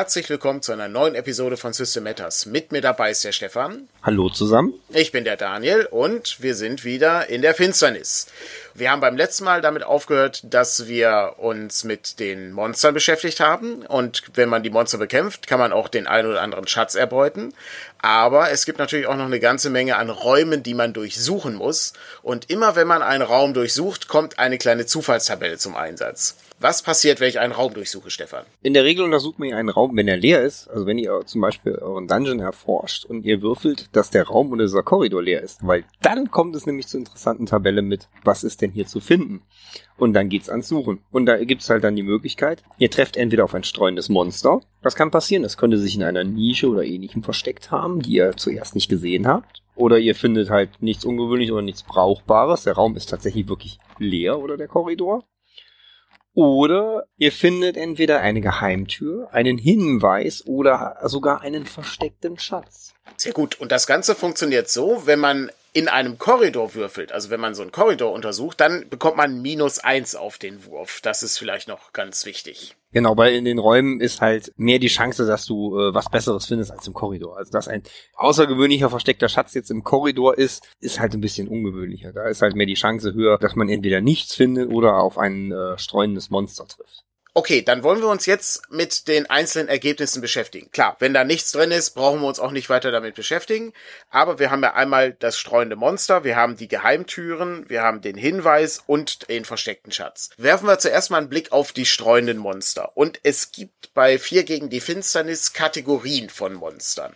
Herzlich willkommen zu einer neuen Episode von System Matters. Mit mir dabei ist der Stefan. Hallo zusammen. Ich bin der Daniel und wir sind wieder in der Finsternis. Wir haben beim letzten Mal damit aufgehört, dass wir uns mit den Monstern beschäftigt haben. Und wenn man die Monster bekämpft, kann man auch den einen oder anderen Schatz erbeuten. Aber es gibt natürlich auch noch eine ganze Menge an Räumen, die man durchsuchen muss. Und immer wenn man einen Raum durchsucht, kommt eine kleine Zufallstabelle zum Einsatz. Was passiert, wenn ich einen Raum durchsuche, Stefan? In der Regel untersucht man einen Raum, wenn er leer ist. Also wenn ihr zum Beispiel euren Dungeon erforscht und ihr würfelt, dass der Raum oder dieser Korridor leer ist. Weil dann kommt es nämlich zur interessanten Tabelle mit, was ist denn hier zu finden? Und dann geht's ans Suchen. Und da gibt's halt dann die Möglichkeit, ihr trefft entweder auf ein streuendes Monster. Das kann passieren. Es könnte sich in einer Nische oder ähnlichem versteckt haben, die ihr zuerst nicht gesehen habt. Oder ihr findet halt nichts Ungewöhnliches oder nichts Brauchbares. Der Raum ist tatsächlich wirklich leer oder der Korridor. Oder ihr findet entweder eine Geheimtür, einen Hinweis oder sogar einen versteckten Schatz. Sehr gut. Und das Ganze funktioniert so, wenn man in einem Korridor würfelt, also wenn man so einen Korridor untersucht, dann bekommt man minus eins auf den Wurf. Das ist vielleicht noch ganz wichtig. Genau, weil in den Räumen ist halt mehr die Chance, dass du äh, was Besseres findest als im Korridor. Also dass ein außergewöhnlicher versteckter Schatz jetzt im Korridor ist, ist halt ein bisschen ungewöhnlicher. Da ist halt mehr die Chance höher, dass man entweder nichts findet oder auf ein äh, streuendes Monster trifft. Okay, dann wollen wir uns jetzt mit den einzelnen Ergebnissen beschäftigen. Klar, wenn da nichts drin ist, brauchen wir uns auch nicht weiter damit beschäftigen. Aber wir haben ja einmal das streuende Monster, wir haben die Geheimtüren, wir haben den Hinweis und den versteckten Schatz. Werfen wir zuerst mal einen Blick auf die streuenden Monster. Und es gibt bei Vier gegen die Finsternis Kategorien von Monstern.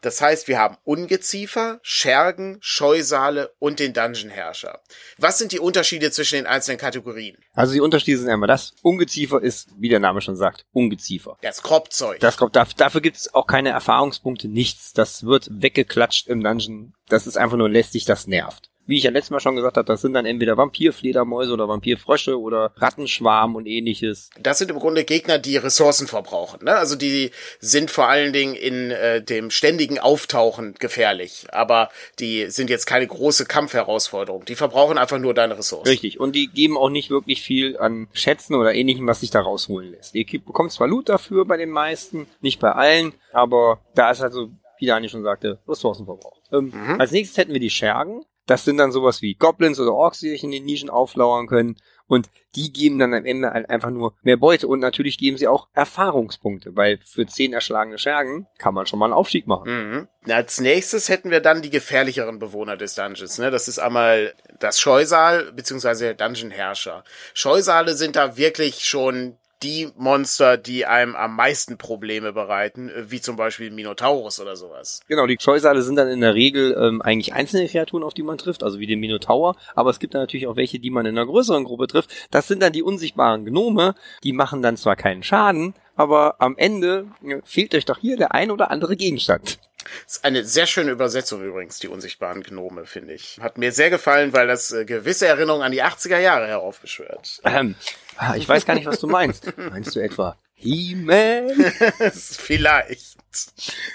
Das heißt, wir haben Ungeziefer, Schergen, Scheusale und den Dungeon-Herrscher. Was sind die Unterschiede zwischen den einzelnen Kategorien? Also die Unterschiede sind einmal das. Ungeziefer wie der Name schon sagt, Ungeziefer. Das Kropfzeug. Das Krop, dafür, dafür gibt es auch keine Erfahrungspunkte, nichts. Das wird weggeklatscht im Dungeon. Das ist einfach nur lästig, das nervt wie ich ja letztes Mal schon gesagt habe, das sind dann entweder Vampirfledermäuse oder Vampirfrösche oder Rattenschwarm und ähnliches. Das sind im Grunde Gegner, die Ressourcen verbrauchen. Ne? Also die sind vor allen Dingen in äh, dem ständigen Auftauchen gefährlich. Aber die sind jetzt keine große Kampfherausforderung. Die verbrauchen einfach nur deine Ressourcen. Richtig. Und die geben auch nicht wirklich viel an Schätzen oder ähnlichem, was sich da rausholen lässt. Ihr bekommt zwar Loot dafür bei den meisten, nicht bei allen, aber da ist also, wie Daniel schon sagte, Ressourcenverbrauch. Ähm, mhm. Als nächstes hätten wir die Schergen. Das sind dann sowas wie Goblins oder Orks, die sich in den Nischen auflauern können. Und die geben dann am Ende halt einfach nur mehr Beute. Und natürlich geben sie auch Erfahrungspunkte, weil für zehn erschlagene Schergen kann man schon mal einen Aufstieg machen. Mhm. Als nächstes hätten wir dann die gefährlicheren Bewohner des Dungeons. Ne? Das ist einmal das Scheusal bzw. der Dungeon-Herrscher. Scheusale sind da wirklich schon die Monster, die einem am meisten Probleme bereiten, äh, wie zum Beispiel Minotaurus oder sowas. Genau, die Scheusale sind dann in der Regel ähm, eigentlich einzelne Kreaturen, auf die man trifft, also wie den Minotaur, aber es gibt dann natürlich auch welche, die man in einer größeren Gruppe trifft. Das sind dann die unsichtbaren Gnome, die machen dann zwar keinen Schaden, aber am Ende fehlt euch doch hier der ein oder andere Gegenstand. Das ist eine sehr schöne Übersetzung übrigens, die unsichtbaren Gnome, finde ich. Hat mir sehr gefallen, weil das äh, gewisse Erinnerungen an die 80er Jahre heraufbeschwört. Ähm, Ah, ich weiß gar nicht, was du meinst. Meinst du etwa He-Man? Vielleicht.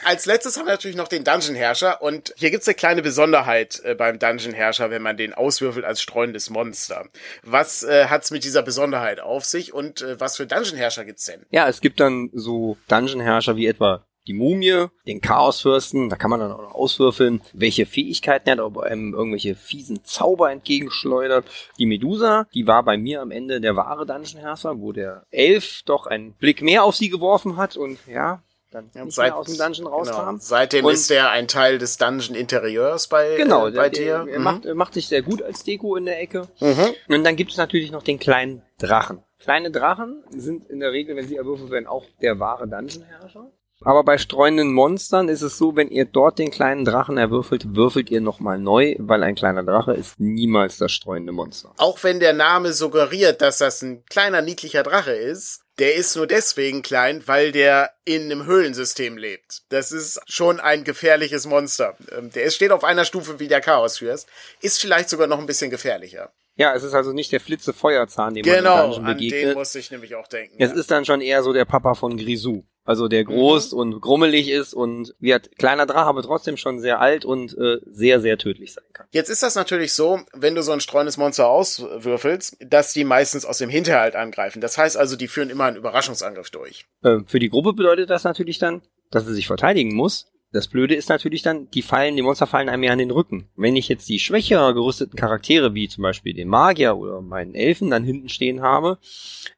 Als letztes haben wir natürlich noch den Dungeon-Herrscher und hier gibt's eine kleine Besonderheit äh, beim Dungeon-Herrscher, wenn man den auswürfelt als streunendes Monster. Was äh, hat's mit dieser Besonderheit auf sich und äh, was für Dungeon-Herrscher gibt's denn? Ja, es gibt dann so Dungeon-Herrscher wie etwa die Mumie, den Chaosfürsten, da kann man dann auch noch auswürfeln, welche Fähigkeiten er hat, ob einem irgendwelche fiesen Zauber entgegenschleudert. Die Medusa, die war bei mir am Ende der wahre Dungeon-Herrscher, wo der Elf doch einen Blick mehr auf sie geworfen hat und ja, dann ja, nicht seit, mehr aus dem Dungeon rauskam. Genau. Seitdem und ist er ein Teil des Dungeon-Interieurs bei, genau, äh, bei der, dir. Er, mhm. macht, macht sich sehr gut als Deko in der Ecke. Mhm. Und dann gibt es natürlich noch den kleinen Drachen. Kleine Drachen sind in der Regel, wenn sie erwürfelt werden, auch der wahre Dungeon-Herrscher. Aber bei streunenden Monstern ist es so, wenn ihr dort den kleinen Drachen erwürfelt, würfelt ihr nochmal neu, weil ein kleiner Drache ist niemals das streunende Monster. Auch wenn der Name suggeriert, dass das ein kleiner, niedlicher Drache ist, der ist nur deswegen klein, weil der in einem Höhlensystem lebt. Das ist schon ein gefährliches Monster. Ähm, der steht auf einer Stufe wie der Chaosfürst, ist vielleicht sogar noch ein bisschen gefährlicher. Ja, es ist also nicht der Flitze Feuerzahn, dem genau, man im Dungeon begegnet. Genau, an den muss ich nämlich auch denken. Es ja. ist dann schon eher so der Papa von Grisou. Also der groß mhm. und grummelig ist und wird kleiner Drache, aber trotzdem schon sehr alt und äh, sehr, sehr tödlich sein kann. Jetzt ist das natürlich so, wenn du so ein streuendes Monster auswürfelst, dass die meistens aus dem Hinterhalt angreifen. Das heißt also, die führen immer einen Überraschungsangriff durch. Äh, für die Gruppe bedeutet das natürlich dann, dass sie sich verteidigen muss, das Blöde ist natürlich dann, die fallen, die Monster fallen einem ja an den Rücken. Wenn ich jetzt die schwächer gerüsteten Charaktere, wie zum Beispiel den Magier oder meinen Elfen, dann hinten stehen habe,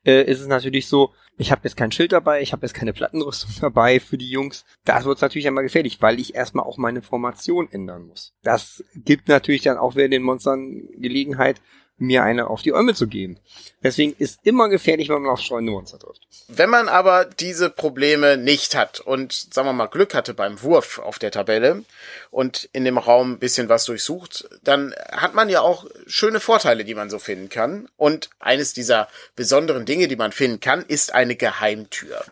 äh, ist es natürlich so, ich habe jetzt kein Schild dabei, ich habe jetzt keine Plattenrüstung dabei für die Jungs. Das wird natürlich einmal gefährlich, weil ich erstmal auch meine Formation ändern muss. Das gibt natürlich dann auch wieder den Monstern Gelegenheit, mir eine auf die Äume zu geben. Deswegen ist immer gefährlich, wenn man auf streunende Monster trifft. Wenn man aber diese Probleme nicht hat und, sagen wir mal, Glück hatte beim Wurf auf der Tabelle und in dem Raum ein bisschen was durchsucht, dann hat man ja auch schöne Vorteile, die man so finden kann. Und eines dieser besonderen Dinge, die man finden kann, ist eine Geheimtür.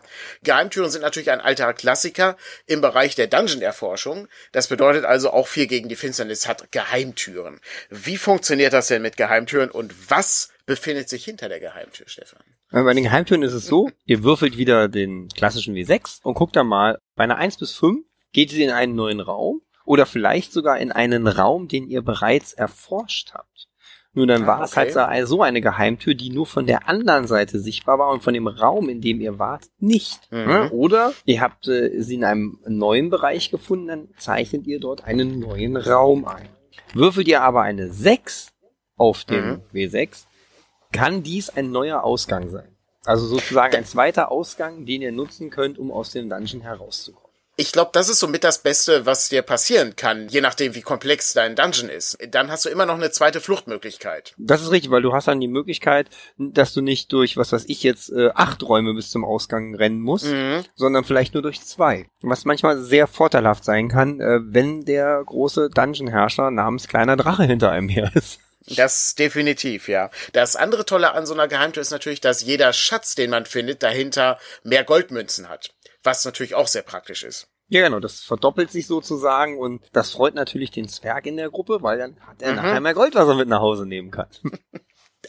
Geheimtüren sind natürlich ein alter Klassiker im Bereich der Dungeon-Erforschung. Das bedeutet also auch viel gegen die Finsternis hat Geheimtüren. Wie funktioniert das denn mit Geheimtüren und was befindet sich hinter der Geheimtür, Stefan? Äh, bei den Geheimtüren ist es so, ihr würfelt wieder den klassischen W6 und guckt dann mal, bei einer 1 bis 5 geht sie in einen neuen Raum oder vielleicht sogar in einen Raum, den ihr bereits erforscht habt. Nur dann ah, war es halt so eine Geheimtür, die nur von der anderen Seite sichtbar war und von dem Raum, in dem ihr wart, nicht. Mhm. Oder ihr habt äh, sie in einem neuen Bereich gefunden, dann zeichnet ihr dort einen neuen Raum ein. Würfelt ihr aber eine 6 auf dem mhm. W6, kann dies ein neuer Ausgang sein. Also sozusagen ein zweiter Ausgang, den ihr nutzen könnt, um aus dem Dungeon herauszukommen. Ich glaube, das ist somit das Beste, was dir passieren kann, je nachdem, wie komplex dein Dungeon ist. Dann hast du immer noch eine zweite Fluchtmöglichkeit. Das ist richtig, weil du hast dann die Möglichkeit, dass du nicht durch, was weiß ich jetzt, äh, acht Räume bis zum Ausgang rennen musst, mhm. sondern vielleicht nur durch zwei. Was manchmal sehr vorteilhaft sein kann, äh, wenn der große Dungeon-Herrscher namens kleiner Drache hinter einem her ist. Das definitiv, ja. Das andere Tolle an so einer Geheimtür ist natürlich, dass jeder Schatz, den man findet, dahinter mehr Goldmünzen hat. Was natürlich auch sehr praktisch ist. Ja, genau, das verdoppelt sich sozusagen und das freut natürlich den Zwerg in der Gruppe, weil dann hat er mhm. nachher mehr Gold, was er mit nach Hause nehmen kann.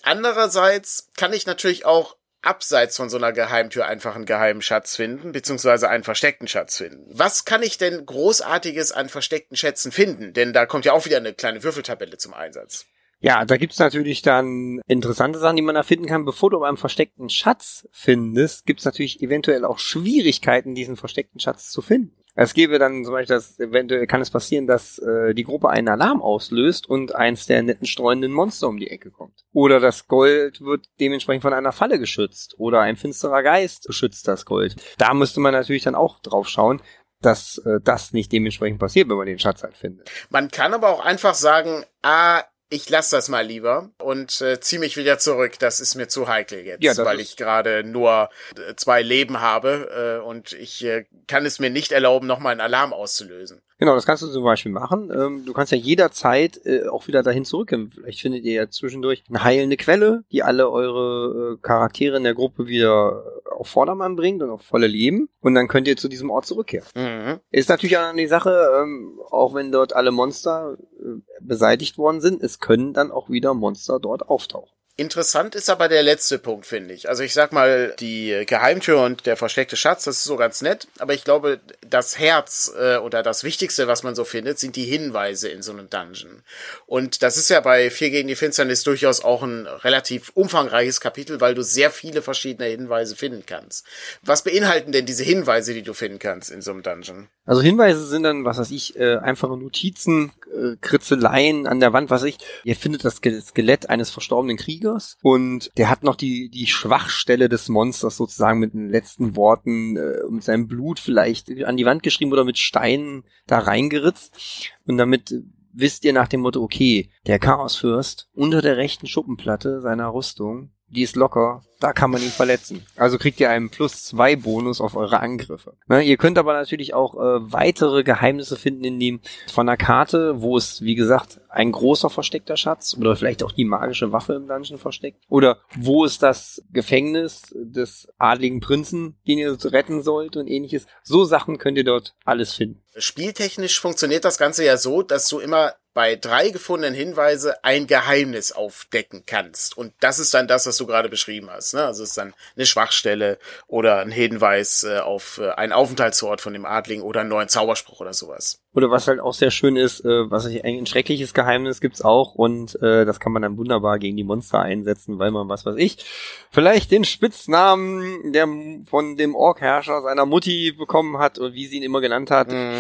Andererseits kann ich natürlich auch abseits von so einer Geheimtür einfach einen geheimen Schatz finden, beziehungsweise einen versteckten Schatz finden. Was kann ich denn Großartiges an versteckten Schätzen finden? Denn da kommt ja auch wieder eine kleine Würfeltabelle zum Einsatz. Ja, da gibt's natürlich dann interessante Sachen, die man erfinden kann. Bevor du einen versteckten Schatz findest, gibt's natürlich eventuell auch Schwierigkeiten, diesen versteckten Schatz zu finden. Es gäbe dann zum Beispiel, dass eventuell kann es passieren, dass äh, die Gruppe einen Alarm auslöst und eins der netten streunenden Monster um die Ecke kommt. Oder das Gold wird dementsprechend von einer Falle geschützt. Oder ein finsterer Geist beschützt das Gold. Da müsste man natürlich dann auch drauf schauen, dass äh, das nicht dementsprechend passiert, wenn man den Schatz halt findet. Man kann aber auch einfach sagen, ah, ich lasse das mal lieber und äh, ziehe mich wieder zurück. Das ist mir zu heikel jetzt, ja, weil ich gerade nur äh, zwei Leben habe äh, und ich äh, kann es mir nicht erlauben, nochmal einen Alarm auszulösen. Genau, das kannst du zum Beispiel machen. Ähm, du kannst ja jederzeit äh, auch wieder dahin zurückgehen. Vielleicht findet ihr ja zwischendurch eine heilende Quelle, die alle eure äh, Charaktere in der Gruppe wieder auf Vordermann bringt und auf volle Leben. Und dann könnt ihr zu diesem Ort zurückkehren. Mhm. Ist natürlich auch die Sache, ähm, auch wenn dort alle Monster äh, beseitigt worden sind, es können dann auch wieder Monster dort auftauchen. Interessant ist aber der letzte Punkt, finde ich. Also ich sag mal, die Geheimtür und der versteckte Schatz, das ist so ganz nett, aber ich glaube, das Herz äh, oder das Wichtigste, was man so findet, sind die Hinweise in so einem Dungeon. Und das ist ja bei Vier gegen die Finsternis durchaus auch ein relativ umfangreiches Kapitel, weil du sehr viele verschiedene Hinweise finden kannst. Was beinhalten denn diese Hinweise, die du finden kannst in so einem Dungeon? Also Hinweise sind dann, was weiß ich, äh, einfache Notizen, äh, Kritzeleien an der Wand, was weiß ich. Ihr findet das Skelett eines verstorbenen Kriegers und der hat noch die, die Schwachstelle des Monsters sozusagen mit den letzten Worten, äh, mit seinem Blut vielleicht an die Wand geschrieben oder mit Steinen da reingeritzt. Und damit wisst ihr nach dem Motto, okay, der Chaosfürst unter der rechten Schuppenplatte seiner Rüstung die ist locker, da kann man ihn verletzen. Also kriegt ihr einen plus zwei Bonus auf eure Angriffe. Ne, ihr könnt aber natürlich auch äh, weitere Geheimnisse finden in dem von der Karte, wo es, wie gesagt, ein großer versteckter Schatz oder vielleicht auch die magische Waffe im Dungeon versteckt. Oder wo ist das Gefängnis des adligen Prinzen, den ihr retten sollt und ähnliches. So Sachen könnt ihr dort alles finden. Spieltechnisch funktioniert das Ganze ja so, dass du immer bei drei gefundenen Hinweise ein Geheimnis aufdecken kannst. Und das ist dann das, was du gerade beschrieben hast. Ne? Also es ist dann eine Schwachstelle oder ein Hinweis äh, auf äh, einen Aufenthaltsort von dem Adling oder einen neuen Zauberspruch oder sowas. Oder was halt auch sehr schön ist, äh, was ich ein schreckliches Geheimnis gibt's auch und äh, das kann man dann wunderbar gegen die Monster einsetzen, weil man was weiß ich, vielleicht den Spitznamen der von dem Orkherrscher seiner Mutti bekommen hat und wie sie ihn immer genannt hat. Mhm.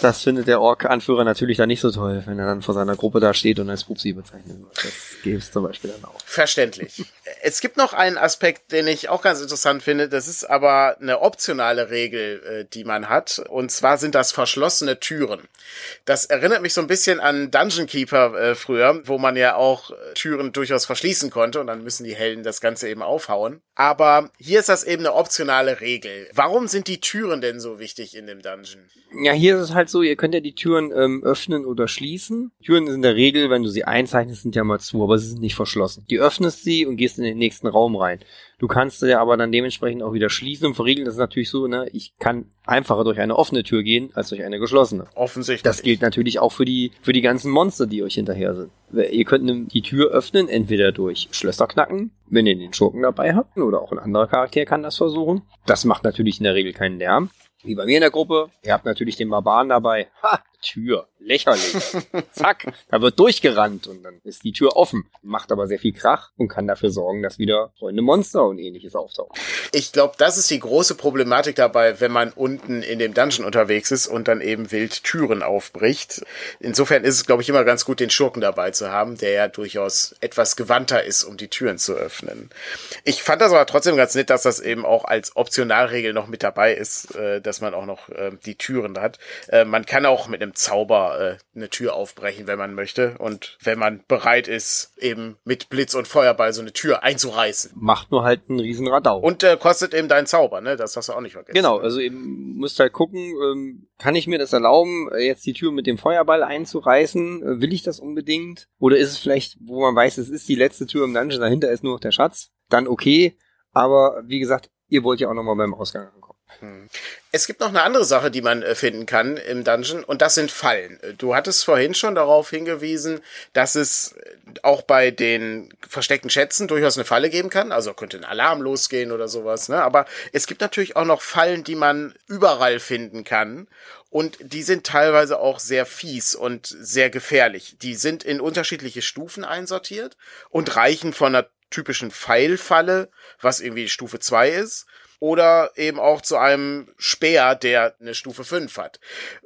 Das findet der Ork-Anführer natürlich dann nicht so toll, wenn er dann vor seiner Gruppe da steht und als Pupsi bezeichnet wird. Das gäbe es zum Beispiel dann auch. Verständlich. es gibt noch einen Aspekt, den ich auch ganz interessant finde. Das ist aber eine optionale Regel, äh, die man hat. Und zwar sind das verschlossene Türen. Das erinnert mich so ein bisschen an Dungeon Keeper äh, früher, wo man ja auch Türen durchaus verschließen konnte und dann müssen die Helden das Ganze eben aufhauen. Aber hier ist das eben eine optionale Regel. Warum sind die Türen denn so wichtig in dem Dungeon? Ja, hier ist es halt so, ihr könnt ja die Türen ähm, öffnen oder schließen. Türen in der Regel, wenn du sie einzeichnest, sind ja mal zu, aber sie sind nicht verschlossen. Du öffnest sie und gehst in den nächsten Raum rein. Du kannst ja aber dann dementsprechend auch wieder schließen und verriegeln. Das ist natürlich so, ne, ich kann einfacher durch eine offene Tür gehen, als durch eine geschlossene. Offensichtlich. Das gilt natürlich auch für die, für die ganzen Monster, die euch hinterher sind. Ihr könnt die Tür öffnen, entweder durch Schlösser knacken, wenn ihr den Schurken dabei habt, oder auch ein anderer Charakter kann das versuchen. Das macht natürlich in der Regel keinen Lärm. Wie bei mir in der Gruppe. Ihr habt natürlich den Barbaren dabei. Ha! Tür. Lächerlich. Zack, da wird durchgerannt und dann ist die Tür offen. Macht aber sehr viel Krach und kann dafür sorgen, dass wieder Freunde Monster und ähnliches auftauchen. Ich glaube, das ist die große Problematik dabei, wenn man unten in dem Dungeon unterwegs ist und dann eben wild Türen aufbricht. Insofern ist es, glaube ich, immer ganz gut, den Schurken dabei zu haben, der ja durchaus etwas gewandter ist, um die Türen zu öffnen. Ich fand das aber trotzdem ganz nett, dass das eben auch als Optionalregel noch mit dabei ist, äh, dass man auch noch äh, die Türen hat. Äh, man kann auch mit einem Zauber äh, eine Tür aufbrechen, wenn man möchte. Und wenn man bereit ist, eben mit Blitz und Feuerball so eine Tür einzureißen. Macht nur halt einen riesen Radau. Und äh, kostet eben deinen Zauber, ne? Das hast du auch nicht vergessen. Genau, also eben musst halt gucken, ähm, kann ich mir das erlauben, jetzt die Tür mit dem Feuerball einzureißen? Äh, will ich das unbedingt? Oder ist es vielleicht, wo man weiß, es ist die letzte Tür im Dungeon, dahinter ist nur noch der Schatz? Dann okay. Aber wie gesagt, ihr wollt ja auch nochmal beim Ausgang ankommen. Hm. Es gibt noch eine andere Sache, die man äh, finden kann im Dungeon, und das sind Fallen. Du hattest vorhin schon darauf hingewiesen, dass es äh, auch bei den versteckten Schätzen durchaus eine Falle geben kann. Also könnte ein Alarm losgehen oder sowas. Ne? Aber es gibt natürlich auch noch Fallen, die man überall finden kann. Und die sind teilweise auch sehr fies und sehr gefährlich. Die sind in unterschiedliche Stufen einsortiert und reichen von einer typischen Pfeilfalle, was irgendwie Stufe 2 ist, oder eben auch zu einem Speer, der eine Stufe 5 hat.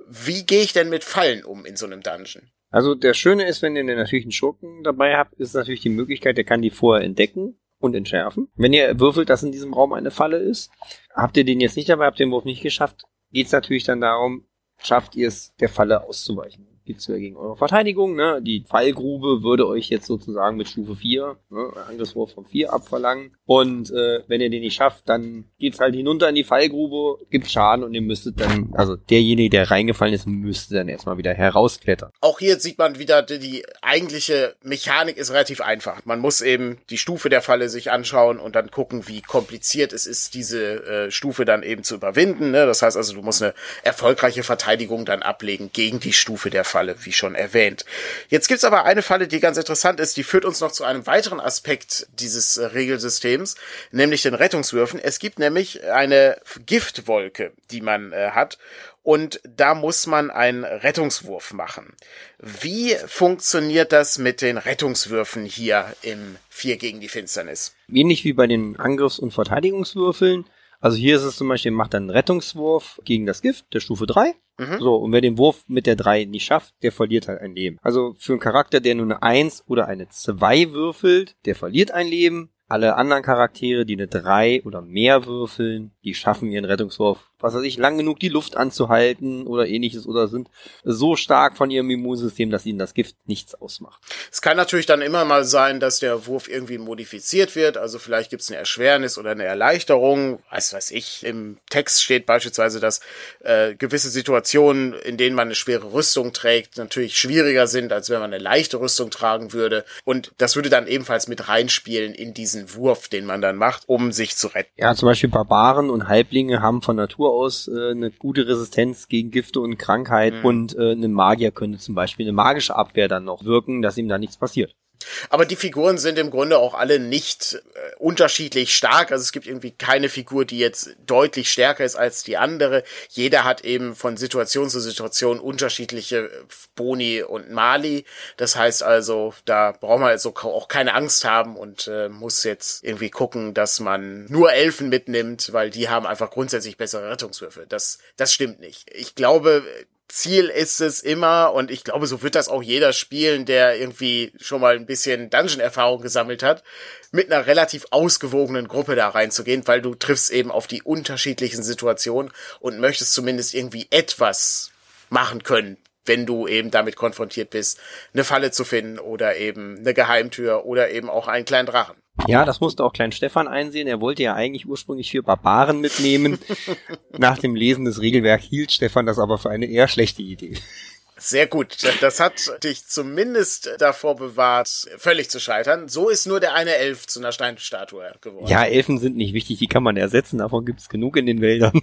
Wie gehe ich denn mit Fallen um in so einem Dungeon? Also der Schöne ist, wenn ihr natürlich einen Schurken dabei habt, ist natürlich die Möglichkeit, der kann die vorher entdecken und entschärfen. Wenn ihr würfelt, dass in diesem Raum eine Falle ist, habt ihr den jetzt nicht dabei, habt den Wurf nicht geschafft, geht es natürlich dann darum, schafft ihr es, der Falle auszuweichen geht's ja gegen eure Verteidigung. Ne? Die Fallgrube würde euch jetzt sozusagen mit Stufe 4, ne, Angriffswurf von 4 abverlangen. Und äh, wenn ihr den nicht schafft, dann geht's halt hinunter in die Fallgrube, gibt Schaden und ihr müsstet dann, also derjenige, der reingefallen ist, müsste dann erstmal wieder herausklettern. Auch hier sieht man wieder, die eigentliche Mechanik ist relativ einfach. Man muss eben die Stufe der Falle sich anschauen und dann gucken, wie kompliziert es ist, diese äh, Stufe dann eben zu überwinden. Ne? Das heißt also, du musst eine erfolgreiche Verteidigung dann ablegen gegen die Stufe der Falle. Falle, wie schon erwähnt. Jetzt gibt's aber eine Falle, die ganz interessant ist, die führt uns noch zu einem weiteren Aspekt dieses äh, Regelsystems, nämlich den Rettungswürfen. Es gibt nämlich eine Giftwolke, die man äh, hat und da muss man einen Rettungswurf machen. Wie funktioniert das mit den Rettungswürfen hier im 4 gegen die Finsternis? Ähnlich wie bei den Angriffs- und Verteidigungswürfeln also hier ist es zum Beispiel, macht einen Rettungswurf gegen das Gift der Stufe 3. Mhm. So, und wer den Wurf mit der 3 nicht schafft, der verliert halt ein Leben. Also für einen Charakter, der nur eine 1 oder eine 2 würfelt, der verliert ein Leben. Alle anderen Charaktere, die eine 3 oder mehr würfeln, die schaffen ihren Rettungswurf was weiß ich, lang genug die Luft anzuhalten oder ähnliches oder sind so stark von ihrem Immunsystem, dass ihnen das Gift nichts ausmacht. Es kann natürlich dann immer mal sein, dass der Wurf irgendwie modifiziert wird, also vielleicht gibt es eine Erschwernis oder eine Erleichterung, was weiß ich, im Text steht beispielsweise, dass äh, gewisse Situationen, in denen man eine schwere Rüstung trägt, natürlich schwieriger sind, als wenn man eine leichte Rüstung tragen würde und das würde dann ebenfalls mit reinspielen in diesen Wurf, den man dann macht, um sich zu retten. Ja, zum Beispiel Barbaren und Halblinge haben von Natur durchaus äh, eine gute Resistenz gegen Gifte und Krankheit mhm. und äh, ein Magier könnte zum Beispiel eine magische Abwehr dann noch wirken, dass ihm da nichts passiert. Aber die Figuren sind im Grunde auch alle nicht äh, unterschiedlich stark. Also es gibt irgendwie keine Figur, die jetzt deutlich stärker ist als die andere. Jeder hat eben von Situation zu Situation unterschiedliche Boni und Mali. Das heißt also, da braucht man also auch keine Angst haben und äh, muss jetzt irgendwie gucken, dass man nur Elfen mitnimmt, weil die haben einfach grundsätzlich bessere Rettungswürfe. Das, das stimmt nicht. Ich glaube, Ziel ist es immer, und ich glaube, so wird das auch jeder spielen, der irgendwie schon mal ein bisschen Dungeon-Erfahrung gesammelt hat, mit einer relativ ausgewogenen Gruppe da reinzugehen, weil du triffst eben auf die unterschiedlichen Situationen und möchtest zumindest irgendwie etwas machen können, wenn du eben damit konfrontiert bist, eine Falle zu finden oder eben eine Geheimtür oder eben auch einen kleinen Drachen. Ja, das musste auch Klein Stefan einsehen. Er wollte ja eigentlich ursprünglich vier Barbaren mitnehmen. Nach dem Lesen des Regelwerks hielt Stefan das aber für eine eher schlechte Idee. Sehr gut. Das hat dich zumindest davor bewahrt, völlig zu scheitern. So ist nur der eine Elf zu einer Steinstatue geworden. Ja, Elfen sind nicht wichtig, die kann man ersetzen. Davon gibt's genug in den Wäldern.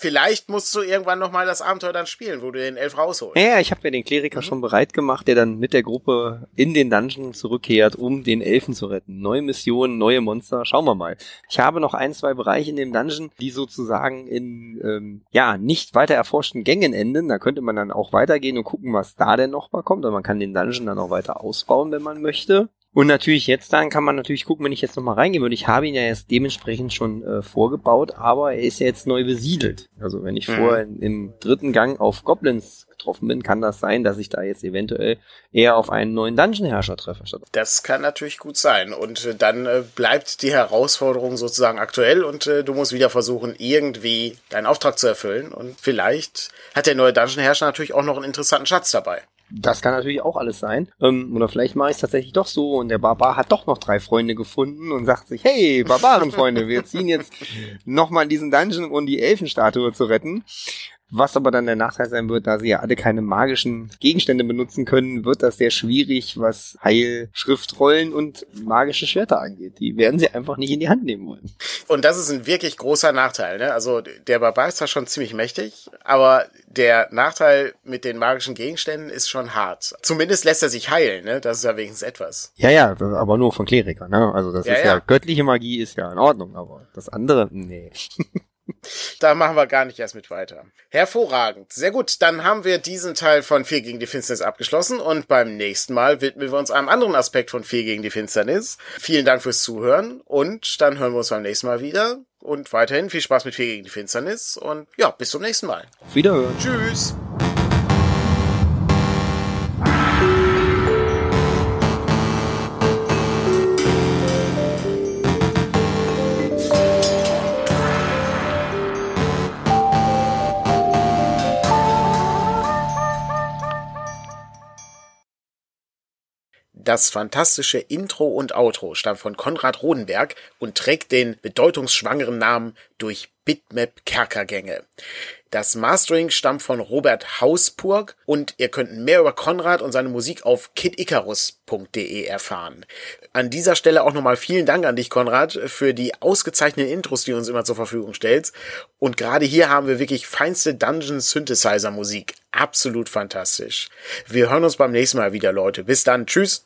vielleicht musst du irgendwann nochmal das Abenteuer dann spielen, wo du den Elf rausholst. Ja, ich habe mir den Kleriker mhm. schon bereit gemacht, der dann mit der Gruppe in den Dungeon zurückkehrt, um den Elfen zu retten. Neue Missionen, neue Monster, schauen wir mal. Ich habe noch ein, zwei Bereiche in dem Dungeon, die sozusagen in ähm, ja nicht weiter erforschten Gängen enden. Da könnte man dann auch weitergehen und gucken, was da denn noch mal kommt. Und man kann den Dungeon dann auch weiter ausbauen, wenn man möchte. Und natürlich jetzt dann kann man natürlich gucken, wenn ich jetzt nochmal reingehe würde. Ich habe ihn ja jetzt dementsprechend schon äh, vorgebaut, aber er ist ja jetzt neu besiedelt. Also wenn ich mhm. vorher im dritten Gang auf Goblins getroffen bin, kann das sein, dass ich da jetzt eventuell eher auf einen neuen Dungeon-Herrscher treffe. Das kann natürlich gut sein. Und äh, dann äh, bleibt die Herausforderung sozusagen aktuell und äh, du musst wieder versuchen, irgendwie deinen Auftrag zu erfüllen. Und vielleicht hat der neue Dungeon-Herrscher natürlich auch noch einen interessanten Schatz dabei. Das kann natürlich auch alles sein. Ähm, oder vielleicht mache ich es tatsächlich doch so und der Barbar hat doch noch drei Freunde gefunden und sagt sich, hey, Barbarenfreunde, wir ziehen jetzt nochmal in diesen Dungeon, um die Elfenstatue zu retten. Was aber dann der Nachteil sein wird, da sie ja alle keine magischen Gegenstände benutzen können, wird das sehr schwierig, was Heilschriftrollen und magische Schwerter angeht. Die werden sie einfach nicht in die Hand nehmen wollen. Und das ist ein wirklich großer Nachteil. Ne? Also der Barbar ist zwar schon ziemlich mächtig, aber der Nachteil mit den magischen Gegenständen ist schon hart. Zumindest lässt er sich heilen, ne? Das ist ja wenigstens etwas. Ja, ja, aber nur von Klerikern, ne? Also das ja, ist ja, ja, göttliche Magie ist ja in Ordnung, aber das andere, nee. Da machen wir gar nicht erst mit weiter. Hervorragend. Sehr gut. Dann haben wir diesen Teil von 4 gegen die Finsternis abgeschlossen und beim nächsten Mal widmen wir uns einem anderen Aspekt von 4 gegen die Finsternis. Vielen Dank fürs Zuhören und dann hören wir uns beim nächsten Mal wieder. Und weiterhin viel Spaß mit 4 gegen die Finsternis und ja, bis zum nächsten Mal. Auf Wiederhören. Tschüss. Das fantastische Intro und Outro stammt von Konrad Rodenberg und trägt den bedeutungsschwangeren Namen durch Bitmap Kerkergänge. Das Mastering stammt von Robert Hauspurg und ihr könnt mehr über Konrad und seine Musik auf kidicarus.de erfahren. An dieser Stelle auch nochmal vielen Dank an dich, Konrad, für die ausgezeichneten Intros, die du uns immer zur Verfügung stellst. Und gerade hier haben wir wirklich feinste Dungeon Synthesizer Musik. Absolut fantastisch. Wir hören uns beim nächsten Mal wieder, Leute. Bis dann. Tschüss.